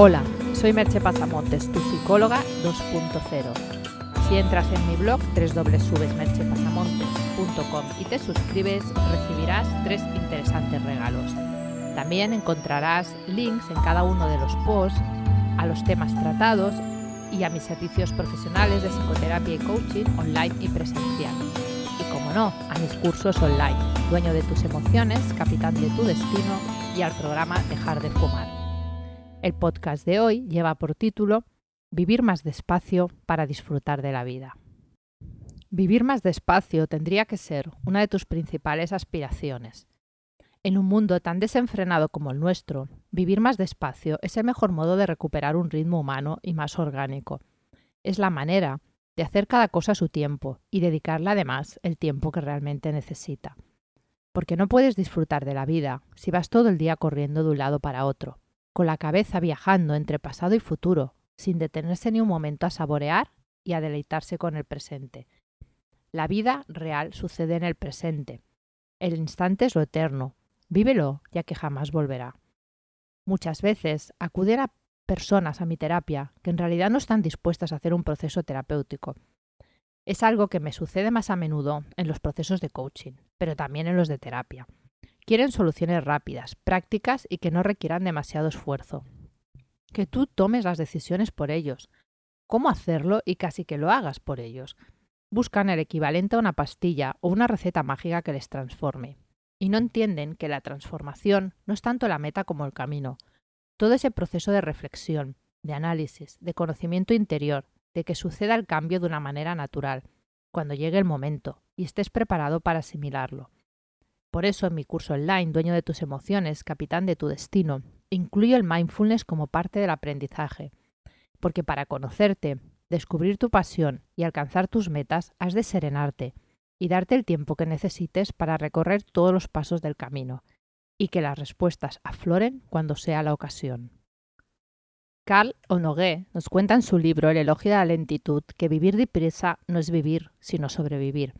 Hola, soy Merche Pasamontes, tu psicóloga 2.0. Si entras en mi blog www.merchepasamontes.com y te suscribes, recibirás tres interesantes regalos. También encontrarás links en cada uno de los posts a los temas tratados y a mis servicios profesionales de psicoterapia y coaching online y presencial. Y como no, a mis cursos online, dueño de tus emociones, capitán de tu destino y al programa Dejar de fumar. El podcast de hoy lleva por título Vivir más despacio para disfrutar de la vida. Vivir más despacio tendría que ser una de tus principales aspiraciones. En un mundo tan desenfrenado como el nuestro, vivir más despacio es el mejor modo de recuperar un ritmo humano y más orgánico. Es la manera de hacer cada cosa a su tiempo y dedicarle además el tiempo que realmente necesita. Porque no puedes disfrutar de la vida si vas todo el día corriendo de un lado para otro, con la cabeza viajando entre pasado y futuro, sin detenerse ni un momento a saborear y a deleitarse con el presente. La vida real sucede en el presente. El instante es lo eterno. Vívelo, ya que jamás volverá. Muchas veces acuden a personas a mi terapia que en realidad no están dispuestas a hacer un proceso terapéutico. Es algo que me sucede más a menudo en los procesos de coaching, pero también en los de terapia. Quieren soluciones rápidas, prácticas y que no requieran demasiado esfuerzo. Que tú tomes las decisiones por ellos. Cómo hacerlo y casi que lo hagas por ellos. Buscan el equivalente a una pastilla o una receta mágica que les transforme. Y no entienden que la transformación no es tanto la meta como el camino. Todo ese proceso de reflexión, de análisis, de conocimiento interior, de que suceda el cambio de una manera natural, cuando llegue el momento y estés preparado para asimilarlo. Por eso en mi curso online, Dueño de tus emociones, Capitán de tu destino, incluyo el mindfulness como parte del aprendizaje. Porque para conocerte, descubrir tu pasión y alcanzar tus metas, has de serenarte y darte el tiempo que necesites para recorrer todos los pasos del camino, y que las respuestas afloren cuando sea la ocasión. Carl Honore nos cuenta en su libro El elogio de la lentitud que vivir deprisa no es vivir, sino sobrevivir.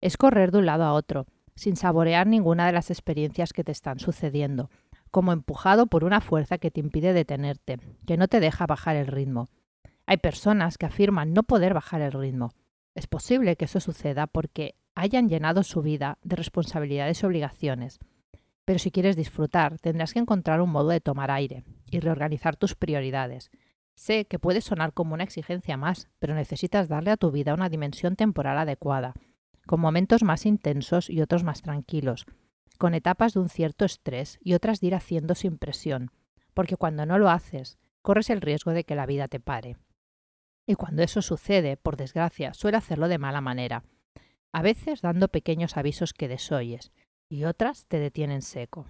Es correr de un lado a otro, sin saborear ninguna de las experiencias que te están sucediendo, como empujado por una fuerza que te impide detenerte, que no te deja bajar el ritmo. Hay personas que afirman no poder bajar el ritmo. Es posible que eso suceda porque hayan llenado su vida de responsabilidades y obligaciones. Pero si quieres disfrutar, tendrás que encontrar un modo de tomar aire y reorganizar tus prioridades. Sé que puede sonar como una exigencia más, pero necesitas darle a tu vida una dimensión temporal adecuada con momentos más intensos y otros más tranquilos, con etapas de un cierto estrés y otras de ir haciendo sin presión, porque cuando no lo haces, corres el riesgo de que la vida te pare. Y cuando eso sucede, por desgracia, suele hacerlo de mala manera, a veces dando pequeños avisos que desoyes, y otras te detienen seco.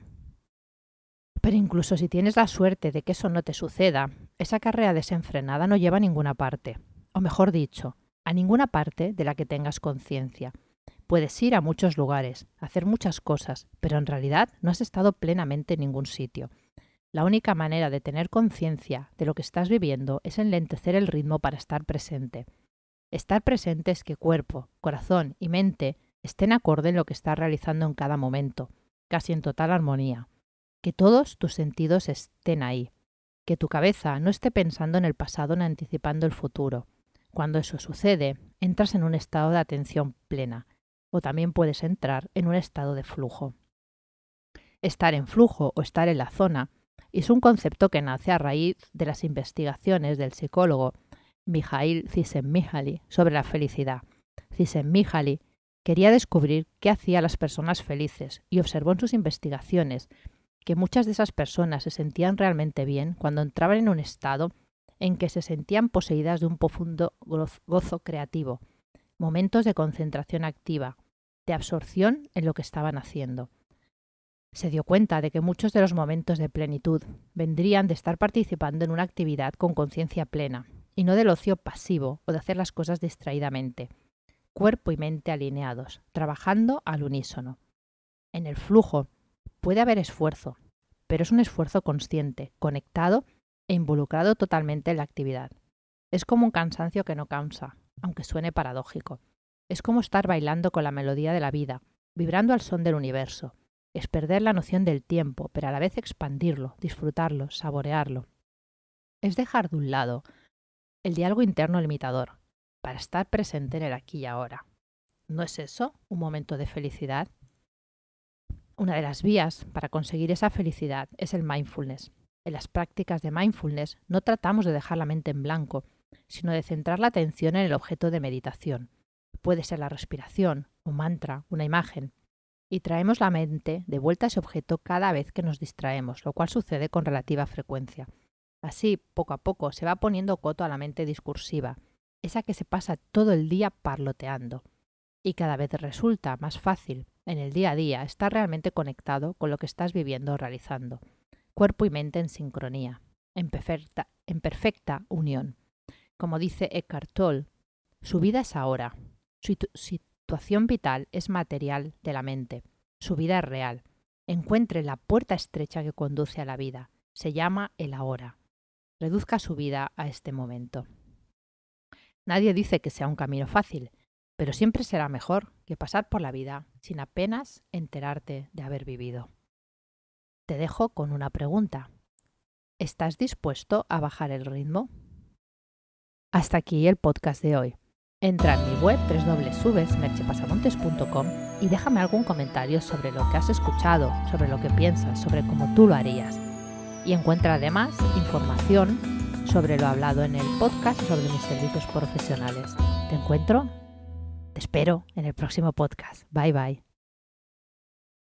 Pero incluso si tienes la suerte de que eso no te suceda, esa carrera desenfrenada no lleva a ninguna parte, o mejor dicho, a ninguna parte de la que tengas conciencia, Puedes ir a muchos lugares, hacer muchas cosas, pero en realidad no has estado plenamente en ningún sitio. La única manera de tener conciencia de lo que estás viviendo es enlentecer el ritmo para estar presente. Estar presente es que cuerpo, corazón y mente estén acorde en lo que estás realizando en cada momento, casi en total armonía. Que todos tus sentidos estén ahí. Que tu cabeza no esté pensando en el pasado ni anticipando el futuro. Cuando eso sucede, entras en un estado de atención plena, o también puedes entrar en un estado de flujo. Estar en flujo o estar en la zona es un concepto que nace a raíz de las investigaciones del psicólogo Mijail Csikszentmihalyi sobre la felicidad. Csikszentmihalyi quería descubrir qué hacía a las personas felices y observó en sus investigaciones que muchas de esas personas se sentían realmente bien cuando entraban en un estado en que se sentían poseídas de un profundo gozo creativo, momentos de concentración activa, de absorción en lo que estaban haciendo. Se dio cuenta de que muchos de los momentos de plenitud vendrían de estar participando en una actividad con conciencia plena, y no del ocio pasivo o de hacer las cosas distraídamente, cuerpo y mente alineados, trabajando al unísono. En el flujo puede haber esfuerzo, pero es un esfuerzo consciente, conectado e involucrado totalmente en la actividad. Es como un cansancio que no cansa, aunque suene paradójico. Es como estar bailando con la melodía de la vida, vibrando al son del universo. Es perder la noción del tiempo, pero a la vez expandirlo, disfrutarlo, saborearlo. es dejar de un lado el diálogo interno limitador para estar presente en el aquí y ahora. ¿No es eso un momento de felicidad? Una de las vías para conseguir esa felicidad es el mindfulness. En las prácticas de mindfulness no tratamos de dejar la mente en blanco, sino de centrar la atención en el objeto de meditación. Puede ser la respiración, un mantra, una imagen. Y traemos la mente de vuelta a ese objeto cada vez que nos distraemos, lo cual sucede con relativa frecuencia. Así, poco a poco, se va poniendo coto a la mente discursiva, esa que se pasa todo el día parloteando. Y cada vez resulta más fácil, en el día a día, estar realmente conectado con lo que estás viviendo o realizando. Cuerpo y mente en sincronía, en perfecta, en perfecta unión. Como dice Eckhart Tolle, su vida es ahora, su situación vital es material de la mente, su vida es real. Encuentre la puerta estrecha que conduce a la vida. Se llama el ahora. Reduzca su vida a este momento. Nadie dice que sea un camino fácil, pero siempre será mejor que pasar por la vida sin apenas enterarte de haber vivido. Te dejo con una pregunta. ¿Estás dispuesto a bajar el ritmo? Hasta aquí el podcast de hoy. Entra en mi web www.merchepasamontes.com y déjame algún comentario sobre lo que has escuchado, sobre lo que piensas, sobre cómo tú lo harías. Y encuentra además información sobre lo hablado en el podcast sobre mis servicios profesionales. ¿Te encuentro? Te espero en el próximo podcast. Bye bye.